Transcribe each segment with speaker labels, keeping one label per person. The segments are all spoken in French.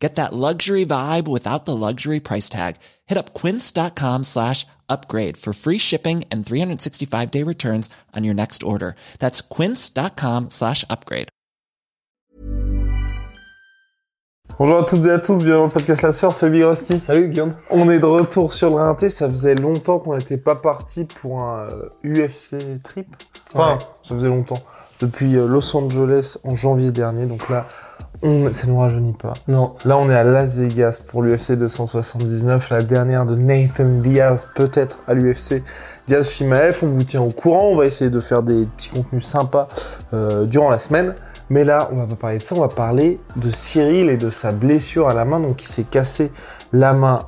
Speaker 1: Get that luxury vibe without the luxury price tag. Hit up quince.com slash upgrade for free shipping and 365 day returns on your next order. That's quince.com slash upgrade.
Speaker 2: Bonjour à toutes et à tous, bienvenue dans le podcast La Sphère, c'est Big Rusty.
Speaker 3: Salut Guillaume.
Speaker 2: On est de retour sur le rinté, ça faisait longtemps qu'on n'était pas parti pour un euh, UFC trip. Enfin,
Speaker 3: Ouais.
Speaker 2: ça faisait longtemps. Depuis euh, Los Angeles en janvier dernier, donc là, ça nous rajeunit pas.
Speaker 3: Non.
Speaker 2: Là, on est à Las Vegas pour l'UFC 279, la dernière de Nathan Diaz, peut-être à l'UFC. Diaz Shimaev, on vous tient au courant, on va essayer de faire des petits contenus sympas euh, durant la semaine. Mais là, on va pas parler de ça, on va parler de Cyril et de sa blessure à la main, donc il s'est cassé la main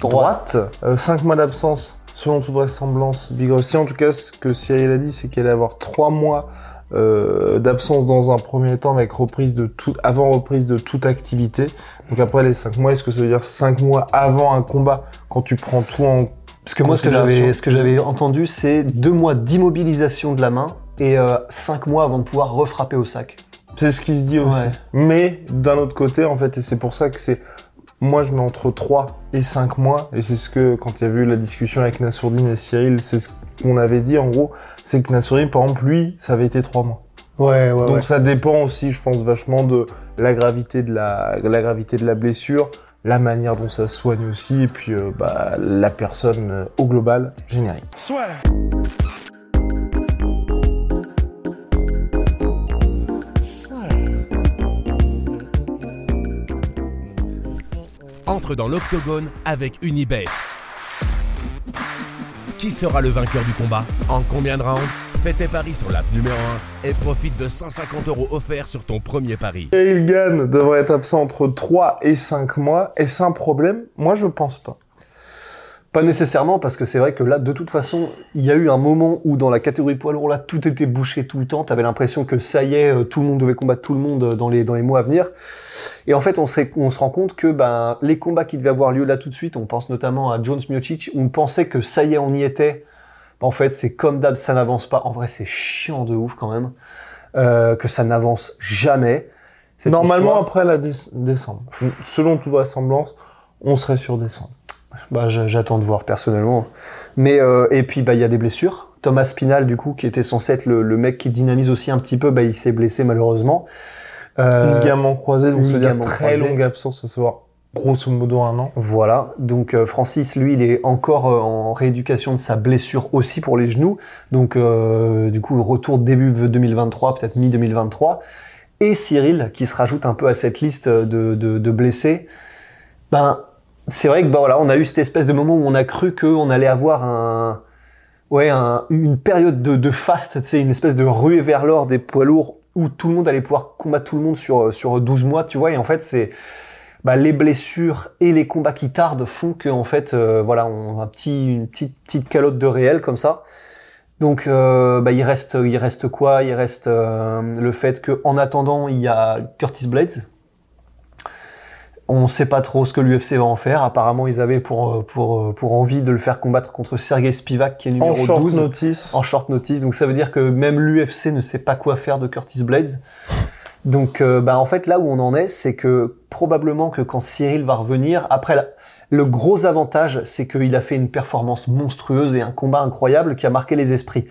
Speaker 2: droite. 5 mois d'absence, selon toute vraisemblance. Big Rusty, en tout cas, ce que Cyril a dit, c'est qu'elle allait avoir 3 mois euh, d'absence dans un premier temps avec reprise de tout, avant reprise de toute activité. Donc après les 5 mois, est-ce que ça veut dire 5 mois avant un combat quand tu prends tout en
Speaker 3: Parce que moi, ce que j'avais, ce que j'avais entendu, c'est deux mois d'immobilisation de la main et euh, cinq mois avant de pouvoir refrapper au sac.
Speaker 2: C'est ce qui se dit aussi.
Speaker 3: Ouais.
Speaker 2: Mais d'un autre côté, en fait, et c'est pour ça que c'est. Moi, je mets entre 3 et 5 mois, et c'est ce que, quand il y a eu la discussion avec Nassourdine et Cyril, c'est ce qu'on avait dit, en gros, c'est que Nassourdine, par exemple, lui, ça avait été 3 mois.
Speaker 3: Ouais, ouais,
Speaker 2: Donc ça dépend aussi, je pense, vachement de la gravité de la, la gravité de la blessure, la manière dont ça se soigne aussi, et puis euh, bah, la personne euh, au global, générique.
Speaker 4: Entre dans l'octogone avec Unibet. Qui sera le vainqueur du combat En combien de rounds Fais tes paris sur l'app numéro 1 et profite de 150 euros offerts sur ton premier pari.
Speaker 2: Cyril Gann devrait être absent entre 3 et 5 mois, et c'est un problème? Moi, je pense pas.
Speaker 3: Pas nécessairement, parce que c'est vrai que là, de toute façon, il y a eu un moment où dans la catégorie poids lourd, là, tout était bouché tout le temps. T'avais l'impression que ça y est, euh, tout le monde devait combattre tout le monde euh, dans les, dans les mois à venir. Et en fait, on se, on se rend compte que ben, les combats qui devaient avoir lieu là tout de suite, on pense notamment à Jones Miocic, on pensait que ça y est, on y était. En fait, c'est comme d'hab, ça n'avance pas. En vrai, c'est chiant de ouf quand même. Euh, que ça n'avance jamais.
Speaker 2: Normalement,
Speaker 3: histoire-
Speaker 2: après la déce- décembre. Selon toute vraisemblance, on serait sur décembre.
Speaker 3: Bah, j'attends de voir personnellement. Mais euh, et puis bah il y a des blessures. Thomas Spinal du coup qui était censé être le, le mec qui dynamise aussi un petit peu, bah il s'est blessé malheureusement. Euh,
Speaker 2: Ligament croisé, donc c'est-à-dire très
Speaker 3: croisé.
Speaker 2: longue absence, à savoir grosso modo un an.
Speaker 3: Voilà. Donc euh, Francis lui il est encore euh, en rééducation de sa blessure aussi pour les genoux. Donc euh, du coup retour début 2023, peut-être mi 2023. Et Cyril qui se rajoute un peu à cette liste de, de, de blessés. Ben c'est vrai que bah voilà, on a eu cette espèce de moment où on a cru qu'on allait avoir un, ouais, un- une période de, de fast, sais, une espèce de ruée vers l'or des poids lourds où tout le monde allait pouvoir combattre tout le monde sur, sur 12 mois, tu vois. Et en fait, c'est bah, les blessures et les combats qui tardent font que en fait, euh, voilà, on a un petit, une petite, petite calotte de réel comme ça. Donc, euh, bah, il reste, il reste quoi? Il reste euh, le fait que, en attendant, il y a Curtis Blades. On sait pas trop ce que l'UFC va en faire. Apparemment, ils avaient pour, euh, pour, euh, pour envie de le faire combattre contre Sergei Spivak, qui est numéro
Speaker 2: En short
Speaker 3: 12
Speaker 2: notice.
Speaker 3: en short notice. Donc ça veut dire que même l'UFC ne sait pas quoi faire de Curtis Blades. Donc euh, bah, en fait là où on en est, c'est que probablement que quand Cyril va revenir, après la- le gros avantage, c'est qu'il a fait une performance monstrueuse et un combat incroyable qui a marqué les esprits.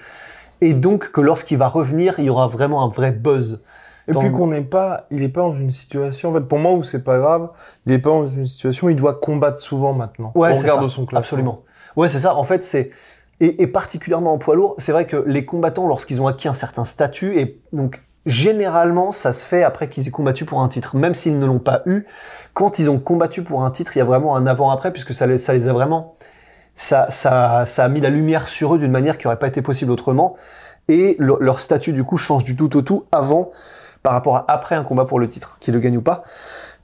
Speaker 3: Et donc que lorsqu'il va revenir, il y aura vraiment un vrai buzz.
Speaker 2: Et puis qu'on n'est pas, il est pas dans une situation, en fait, pour moi, où c'est pas grave, il est pas dans une situation où il doit combattre souvent maintenant.
Speaker 3: Ouais,
Speaker 2: Au
Speaker 3: c'est
Speaker 2: regard
Speaker 3: ça.
Speaker 2: de son classement.
Speaker 3: Absolument. Ouais, c'est ça. En fait, c'est et, et particulièrement en poids lourd, c'est vrai que les combattants, lorsqu'ils ont acquis un certain statut, et donc généralement, ça se fait après qu'ils aient combattu pour un titre, même s'ils ne l'ont pas eu. Quand ils ont combattu pour un titre, il y a vraiment un avant-après, puisque ça les, ça les a vraiment, ça, ça, ça a mis la lumière sur eux d'une manière qui aurait pas été possible autrement. Et le- leur statut du coup change du tout au tout avant par rapport à après un combat pour le titre, qu'il le gagne ou pas.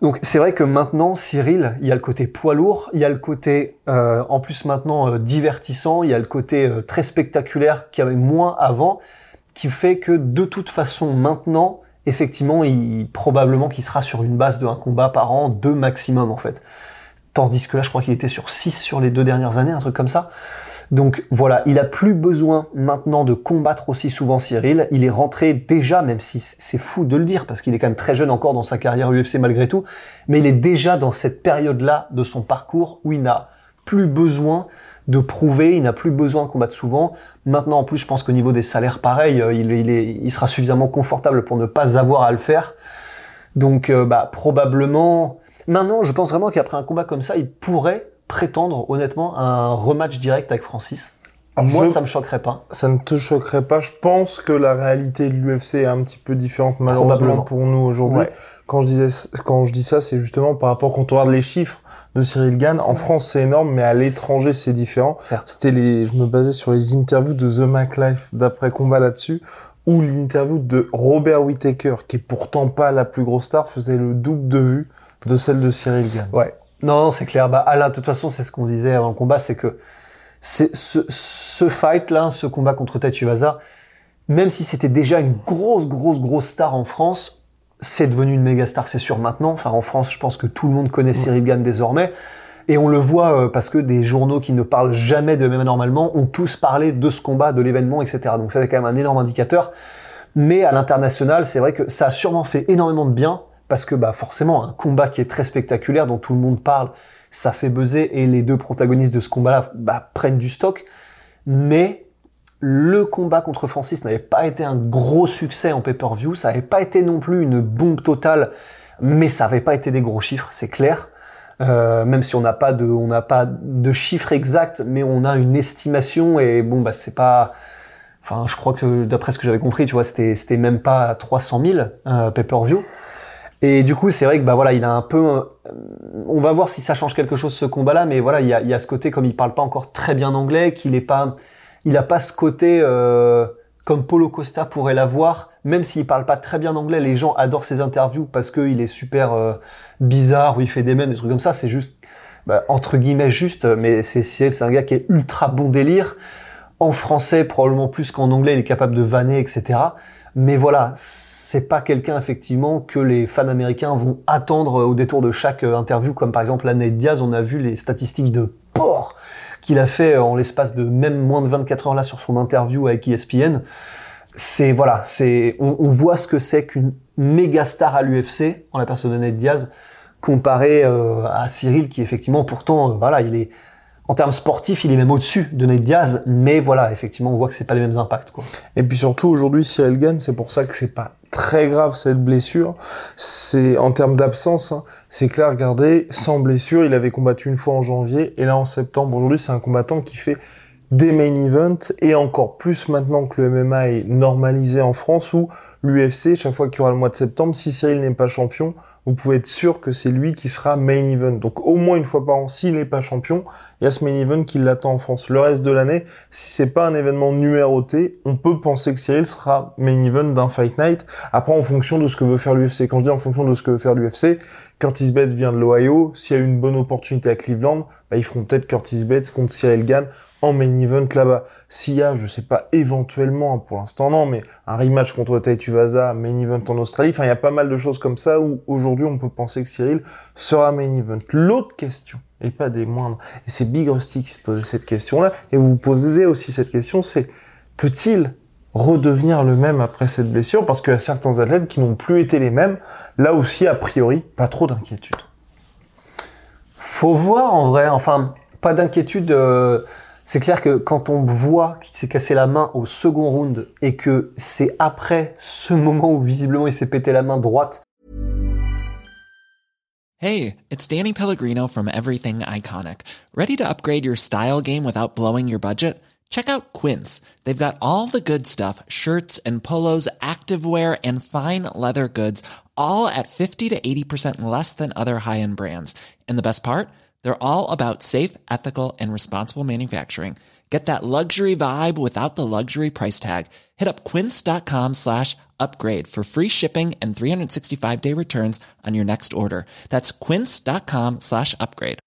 Speaker 3: Donc c'est vrai que maintenant, Cyril, il y a le côté poids lourd, il y a le côté, euh, en plus maintenant, euh, divertissant, il y a le côté euh, très spectaculaire qu'il y avait moins avant. qui fait que de toute façon maintenant, effectivement, il, probablement qu'il sera sur une base de un combat par an, deux maximum en fait. Tandis que là, je crois qu'il était sur 6 sur les deux dernières années, un truc comme ça. Donc voilà, il a plus besoin maintenant de combattre aussi souvent Cyril. Il est rentré déjà, même si c'est fou de le dire, parce qu'il est quand même très jeune encore dans sa carrière UFC malgré tout, mais il est déjà dans cette période-là de son parcours où il n'a plus besoin de prouver, il n'a plus besoin de combattre souvent. Maintenant, en plus, je pense qu'au niveau des salaires, pareil, euh, il, il, sera suffisamment confortable pour ne pas avoir à le faire. Donc, euh, bah, probablement, Maintenant, je pense vraiment qu'après un combat comme ça, il pourrait prétendre honnêtement à un rematch direct avec Francis? Moi, ça me choquerait pas.
Speaker 2: Ça ne te choquerait pas. Je pense que la réalité de l'UFC est un petit peu différente malheureusement pour nous aujourd'hui. Quand je disais, quand je dis ça, c'est justement par rapport quand on regarde les chiffres de Cyril Gann. En France, c'est énorme, mais à l'étranger, c'est différent. C'était les, je me basais sur les interviews de The Mac Life d'après combat là-dessus, où l'interview de Robert Whittaker, qui est pourtant pas la plus grosse star, faisait le double de vues de celle de Cyril Gann.
Speaker 3: Ouais. Non, c'est clair. Bah, Alain, de toute façon, c'est ce qu'on disait avant le combat, c'est que c'est ce, ce fight-là, ce combat contre Vaza, même si c'était déjà une grosse, grosse, grosse star en France, c'est devenu une méga star, c'est sûr maintenant. Enfin, en France, je pense que tout le monde connaît Cyril Gann désormais. Et on le voit euh, parce que des journaux qui ne parlent jamais de MMA normalement ont tous parlé de ce combat, de l'événement, etc. Donc ça, c'est quand même un énorme indicateur. Mais à l'international, c'est vrai que ça a sûrement fait énormément de bien parce que bah forcément un combat qui est très spectaculaire dont tout le monde parle, ça fait buzzer et les deux protagonistes de ce combat-là bah, prennent du stock. Mais le combat contre Francis n'avait pas été un gros succès en pay-per-view, ça n'avait pas été non plus une bombe totale, mais ça n'avait pas été des gros chiffres, c'est clair. Euh, même si on n'a pas de, on n'a pas de chiffres exacts, mais on a une estimation et bon bah c'est pas, enfin je crois que d'après ce que j'avais compris, tu vois, c'était c'était même pas 300 000 euh, pay-per-view. Et du coup, c'est vrai que bah voilà, il a un peu. Euh, on va voir si ça change quelque chose ce combat-là, mais voilà, il y a, ce côté comme il parle pas encore très bien anglais, qu'il est pas, il a pas ce côté euh, comme Polo Costa pourrait l'avoir, même s'il parle pas très bien anglais, les gens adorent ses interviews parce qu'il est super euh, bizarre, où il fait des mêmes, des trucs comme ça. C'est juste bah, entre guillemets juste, mais c'est c'est un gars qui est ultra bon délire. En français, probablement plus qu'en anglais, il est capable de vanner, etc. Mais voilà, c'est pas quelqu'un effectivement que les fans américains vont attendre au détour de chaque euh, interview, comme par exemple la Diaz, on a vu les statistiques de porc qu'il a fait en l'espace de même moins de 24 heures là sur son interview avec ESPN. C'est voilà, c'est on, voit ce que c'est qu'une méga star à l'UFC en la personne de Nate Diaz comparé euh, à Cyril qui effectivement pourtant euh, voilà il est en termes sportifs, il est même au-dessus de Nate Diaz, mais voilà, effectivement, on voit que c'est pas les mêmes impacts.
Speaker 2: Et puis surtout, aujourd'hui, Cyril gagne, c'est pour ça que c'est pas très grave cette blessure. C'est en termes d'absence, hein, c'est clair. Regardez, sans blessure, il avait combattu une fois en janvier et là en septembre. Aujourd'hui, c'est un combattant qui fait des main events et encore plus maintenant que le MMA est normalisé en France où l'UFC, chaque fois qu'il y aura le mois de septembre, si Cyril n'est pas champion, vous pouvez être sûr que c'est lui qui sera main event. Donc au moins une fois par an, s'il n'est pas champion, il y a ce main event qui l'attend en France. Le reste de l'année, si c'est pas un événement numéroté, on peut penser que Cyril sera main event d'un fight night. Après, en fonction de ce que veut faire l'UFC. Quand je dis en fonction de ce que veut faire l'UFC, Curtis Bates vient de l'Ohio. S'il y a une bonne opportunité à Cleveland, bah, ils feront peut-être Curtis Bates contre Cyril Gann en main event là-bas. S'il y a, je sais pas, éventuellement, pour l'instant non, mais un rematch contre Vaza, main event en Australie, enfin il y a pas mal de choses comme ça où aujourd'hui on peut penser que Cyril sera main event. L'autre question, et pas des moindres, et c'est Big Rusty qui se posait cette question-là, et vous posez aussi cette question, c'est peut-il redevenir le même après cette blessure? Parce qu'il y a certains athlètes qui n'ont plus été les mêmes, là aussi a priori, pas trop d'inquiétude.
Speaker 3: Faut voir en vrai, enfin, pas d'inquiétude. Euh, c'est clair que quand on voit qu'il s'est cassé la main au second round et que c'est après ce moment où visiblement il s'est pété la main droite.
Speaker 1: Hey, it's Danny Pellegrino from Everything Iconic. Ready to upgrade your style game without blowing your budget? Check out Quince. They've got all the good stuff, shirts and polos, activewear and fine leather goods, all at 50 to 80% less than other high-end brands. And the best part? They're all about safe, ethical, and responsible manufacturing. Get that luxury vibe without the luxury price tag. Hit up quince.com slash upgrade for free shipping and 365 day returns on your next order. That's quince.com slash upgrade.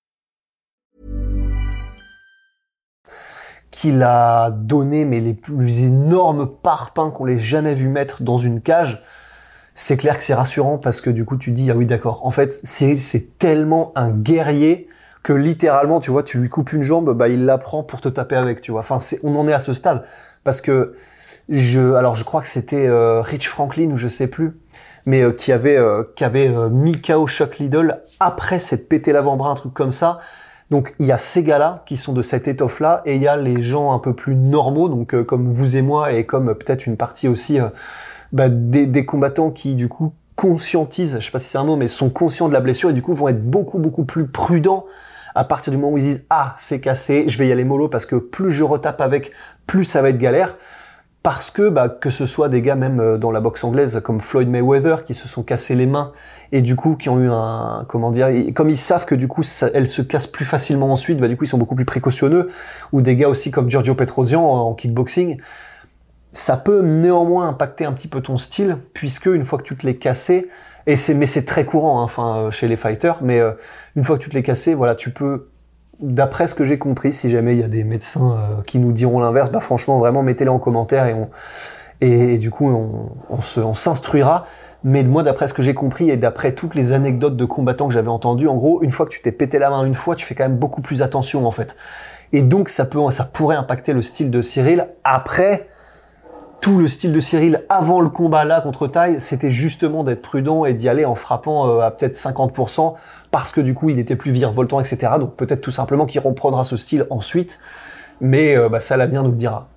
Speaker 3: qu'il a donné mais les plus énormes parpaings qu'on l'ait jamais vu mettre dans une cage, c'est clair que c'est rassurant parce que du coup tu dis ah oui d'accord. En fait, c'est tellement un guerrier que littéralement, tu vois, tu lui coupes une jambe, bah il la prend pour te taper avec, tu vois. Enfin, c'est, on en est à ce stade parce que je, alors je crois que c'était euh, Rich Franklin ou je sais plus, mais euh, qui avait euh, qui avait mis KO Chuck Liddell après s'être pété l'avant-bras, un truc comme ça. Donc il y a ces gars-là qui sont de cette étoffe-là et il y a les gens un peu plus normaux, donc comme vous et moi et comme peut-être une partie aussi bah, des, des combattants qui du coup conscientisent, je sais pas si c'est un mot, mais sont conscients de la blessure et du coup vont être beaucoup beaucoup plus prudents à partir du moment où ils disent ah c'est cassé, je vais y aller mollo parce que plus je retape avec, plus ça va être galère. Parce que bah, que ce soit des gars même euh, dans la boxe anglaise comme Floyd Mayweather qui se sont cassés les mains et du coup qui ont eu un comment dire comme ils savent que du coup ça, elles se cassent plus facilement ensuite bah du coup ils sont beaucoup plus précautionneux. Ou des gars aussi comme Giorgio Petrosian en, kickboxing ça peut néanmoins impacter un petit peu ton style puisque une fois que tu te l'es cassé et c'est mais c'est très courant hein, euh, chez les fighters mais euh, une fois que tu te l'es cassé voilà tu peux d'après ce que j'ai compris, si jamais il y a des médecins euh, qui nous diront l'inverse, bah franchement, vraiment, mettez-les en commentaire et du coup, on, s'instruira. Mais moi, d'après ce que j'ai compris et d'après toutes les anecdotes de combattants que j'avais entendues, en gros, une fois que tu t'es pété la main une fois, tu fais quand même beaucoup plus attention en fait. Et donc, ça pourrait impacter le style de Cyril. Après, tout le style de Cyril avant le combat là contre Taille, c'était justement d'être prudent et d'y aller en frappant euh, à peut-être 50% parce que du coup il était plus virevoltant, etc. Donc peut-être tout simplement qu'il reprendra ce style ensuite, mais euh, bah, ça l'avenir nous le dira.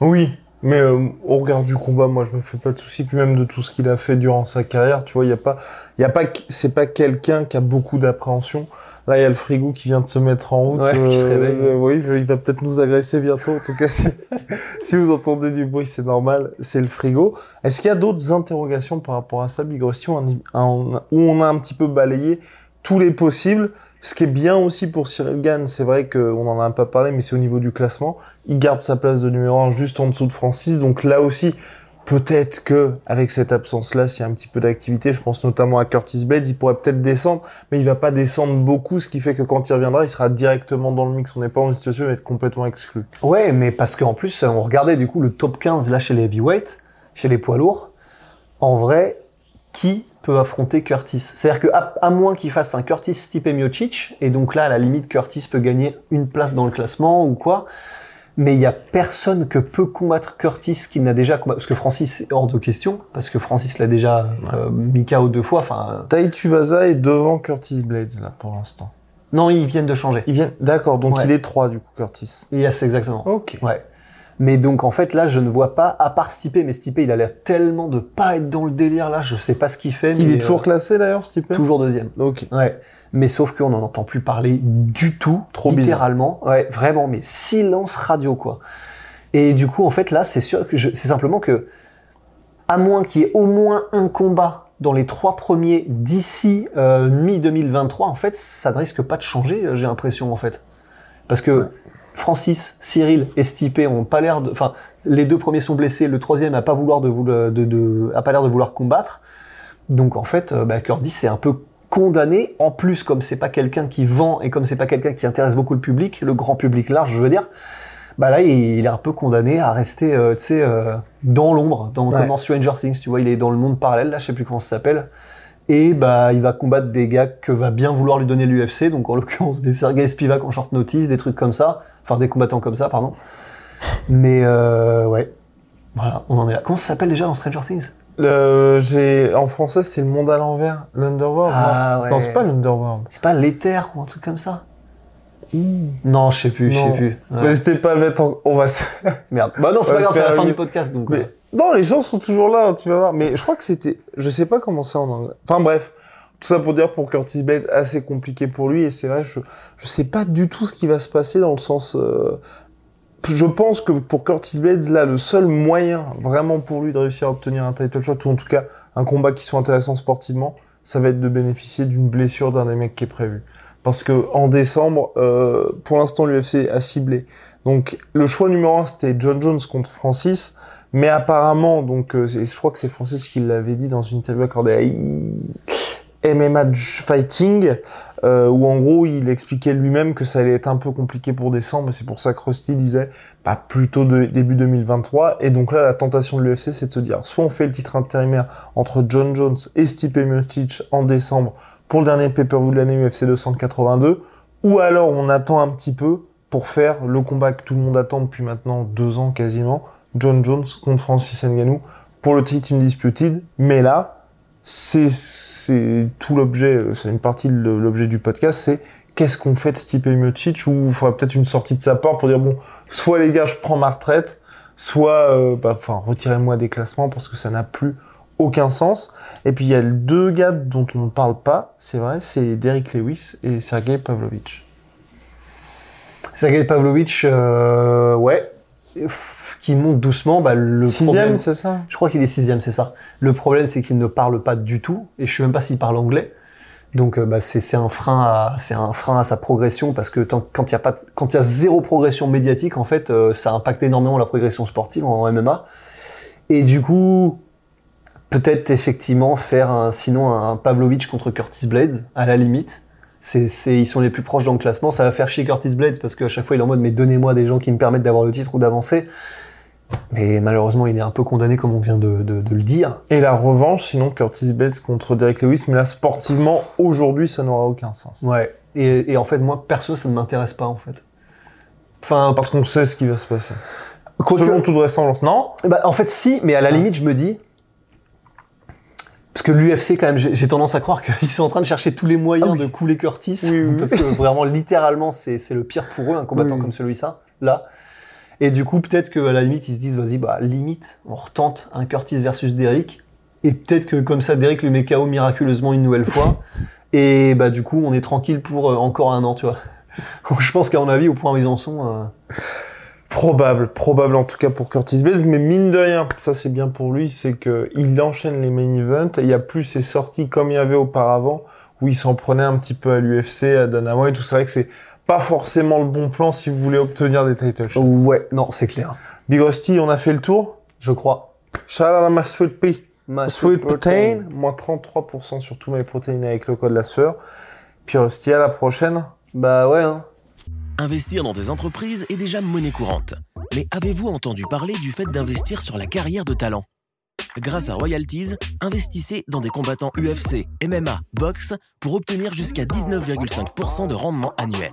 Speaker 2: Oui, mais euh, au regard du combat, moi je me fais pas de soucis, puis même de tout ce qu'il a fait durant sa carrière, tu vois, il y a pas, il y a pas, c'est pas quelqu'un qui a beaucoup d'appréhension. Là, il y a le frigo qui vient de se mettre en route.
Speaker 3: Euh,
Speaker 2: oui, il va peut-être nous agresser bientôt. En tout cas, si, vous entendez du bruit, c'est normal. C'est le frigo. Est-ce qu'il y a d'autres interrogations par rapport à ça, Big où on a un petit peu balayé tous les possibles ce qui est bien aussi pour Cyril Gann, c'est vrai qu'on en a peu parlé, mais c'est au niveau du classement. Il garde sa place de numéro 1 juste en dessous de Francis. Donc là aussi, Peut-être que avec cette absence-là, s'il y a un petit peu d'activité, je pense notamment à Curtis Blades, il pourrait peut-être descendre, mais il va pas descendre beaucoup, ce qui fait que quand il reviendra, il sera directement dans le mix. On n'est pas en situation d'être complètement exclu.
Speaker 3: Ouais, mais parce qu'en plus, on regardait du coup le top 15 là chez les heavyweights, chez les poids lourds. En vrai, qui peut affronter Curtis C'est-à-dire que à, moins qu'il fasse un Curtis type Miocic, et donc là, à la limite, Curtis peut gagner une place dans le classement ou quoi mais il y a personne que peut combattre Curtis qui n'a déjà combattu parce que Francis est hors de question parce que Francis l'a déjà euh, mis KO deux fois enfin
Speaker 2: Tai Tuivasa est devant Curtis Blades là pour l'instant.
Speaker 3: Non, ils viennent de changer.
Speaker 2: Ils viennent d'accord, donc il est 3 du coup Curtis.
Speaker 3: Yes, exactement.
Speaker 2: OK.
Speaker 3: Ouais. Mais donc en fait là, je ne vois pas à part Stipe mais Stipe il a l'air tellement de pas être dans le délire là, je sais pas ce qu'il fait
Speaker 2: Il est toujours euh, classé d'ailleurs Stipe?
Speaker 3: Toujours deuxième.
Speaker 2: OK.
Speaker 3: Ouais mais sauf qu'on n'en entend plus parler du tout,
Speaker 2: trop
Speaker 3: littéralement. Ouais, vraiment, mais silence radio quoi. Et du coup, en fait, là, c'est sûr que c'est simplement que, à moins qu'il y ait au moins un combat dans les trois premiers d'ici euh, mi 2023, en fait, ça ne risque pas de changer. J'ai l'impression, en fait, parce que Francis, Cyril et Stipe ont pas l'air de, enfin, les deux premiers sont blessés, le troisième a pas vouloir de, de, de, a pas l'air de vouloir combattre. Donc en fait, euh, bah, Curtis c'est un peu condamné. En plus, comme c'est pas quelqu'un qui vend et comme c'est pas quelqu'un qui intéresse beaucoup le public, le grand public large, je veux dire, bah là, il est un peu condamné à rester, euh, tu sais, euh, dans l'ombre, dans, comme dans Stranger Things, tu vois, il est dans le monde parallèle, là, je sais plus comment ça s'appelle. Et bah, il va combattre des gars que va bien vouloir lui donner l'UFC, donc en l'occurrence des Sergei Spivak en short notice, des trucs comme ça, enfin des combattants comme ça, pardon. Mais euh, ouais, voilà, on en est là. Comment ça s'appelle déjà dans Stranger Things?
Speaker 2: J'ai en français c'est le monde à l'envers, l'underworld. Ah, non, c'est pas l'underworld.
Speaker 3: C'est pas l'éther ou un truc comme ça? Non, je sais plus, je sais plus.
Speaker 2: N'hésitez pas à le mettre en... On va...
Speaker 3: Merde. Bah non, c'est pas grave, c'est la fin du podcast, donc...
Speaker 2: Non, les gens sont toujours là, tu vas voir. Mais je crois que c'était... Je sais pas comment c'est en anglais. Enfin bref, tout ça pour dire pour Curtis Blade, assez compliqué pour lui. Et c'est vrai, je... je sais pas du tout ce qui va se passer dans le sens... Euh, je pense que pour Curtis Blades, là, le seul moyen vraiment pour lui de réussir à obtenir un title shot, ou en tout cas un combat qui soit intéressant sportivement, ça va être de bénéficier d'une blessure d'un des mecs qui est prévu. Parce que en décembre, euh, pour l'instant, l'UFC a ciblé. Donc le choix numéro un, c'était John Jones contre Francis. Mais apparemment, donc euh, je crois que c'est Francis qui l'avait dit dans une interview accordée à MMA Fighting, euh, où en gros il expliquait lui-même que ça allait être un peu compliqué pour décembre, c'est pour ça que Rusty disait bah, plutôt début 2023. Et donc là, la tentation de l'UFC, c'est de se dire, soit on fait le titre intérimaire entre John Jones et Stipe Miocic en décembre pour le dernier pay-per-view de l'année UFC 282, ou alors on attend un petit peu pour faire le combat que tout le monde attend depuis maintenant deux ans quasiment, John Jones contre Francis Ngannou pour le titre Undisputed. Mais là, c'est tout l'objet, c'est une partie de l'objet du podcast, c'est qu'est-ce qu'on fait de Stipe Miocic ou il faudrait peut-être une sortie de sa part pour dire bon, soit les gars, je prends ma retraite, soit euh, bah, retirez-moi des classements parce que ça n'a plus aucun sens. Et puis il y a deux gars dont on ne parle pas, c'est vrai, c'est Derek Lewis et Sergei Pavlovich.
Speaker 3: Sergei Pavlovich, euh, ouais, qui monte doucement. Bah, le
Speaker 2: sixième, c'est ça?
Speaker 3: Je crois qu'il est sixième, c'est ça. Le problème, c'est qu'il ne parle pas du tout, et je sais même pas s'il parle anglais. Donc, euh, bah, c'est un frein à c'est un frein à sa progression parce que quand il y a pas quand il y a zéro progression médiatique, en fait, euh, ça impacte énormément la progression sportive en MMA. Et du coup, peut-être effectivement faire un, sinon un Pavlovich contre Curtis Blades à la limite c'est, ils sont les plus proches dans le classement. Ça va faire chier Curtis Blades parce qu'à chaque fois il est en mode mais donnez-moi des gens qui me permettent d'avoir le titre ou d'avancer. Mais malheureusement, il est un peu condamné, comme on vient de, le dire.
Speaker 2: Et la revanche, sinon, Curtis Blades contre Derek Lewis, mais là, sportivement, aujourd'hui, ça n'aura aucun sens.
Speaker 3: Ouais. Et, en fait, moi, perso, ça ne m'intéresse pas, en fait.
Speaker 2: Enfin, parce qu'on sait ce qui va se passer. Selon toute vraisemblance, non?
Speaker 3: Bah, En fait, si, mais à la limite, je me dis, parce que l'UFC, quand même, j'ai tendance à croire qu'ils sont en train de chercher tous les moyens ah de couler Curtis. parce que vraiment, littéralement, c'est le pire pour eux, un combattant comme celui-là. Là. Et du coup, peut-être qu'à la limite, ils se disent, vas-y, bah, limite, on retente un Curtis versus Derrick. Et peut-être que comme ça, Derrick le met KO miraculeusement une nouvelle fois. et bah, du coup, on est tranquille pour euh, encore un an, tu vois. Je pense qu'à mon avis, au point où ils en sont. Euh,
Speaker 2: Probable, probable en tout cas pour Curtis Blades, mais mine de rien, ça c'est bien pour lui, c'est que il enchaîne les main events et il y a plus ces sorties comme il y avait auparavant où il s'en prenait un petit peu à l'UFC, à Dana White, tout ça. vrai que c'est pas forcément le bon plan si vous voulez obtenir des title shots.
Speaker 3: Ouais, non, c'est clair.
Speaker 2: Big Rusty, on a fait le tour?
Speaker 3: Je crois.
Speaker 2: À ma sweet pea. Ma sweet, protein. Moins 33% sur tous mes protéines avec le code la sueur. Puis Rusty, à la prochaine.
Speaker 3: Bah ouais, hein.
Speaker 4: Investir dans des entreprises est déjà monnaie courante. Mais avez-vous entendu parler du fait d'investir sur la carrière de talent? Grâce à Royalties, investissez dans des combattants UFC, MMA, boxe pour obtenir jusqu'à 19,5% de rendement annuel.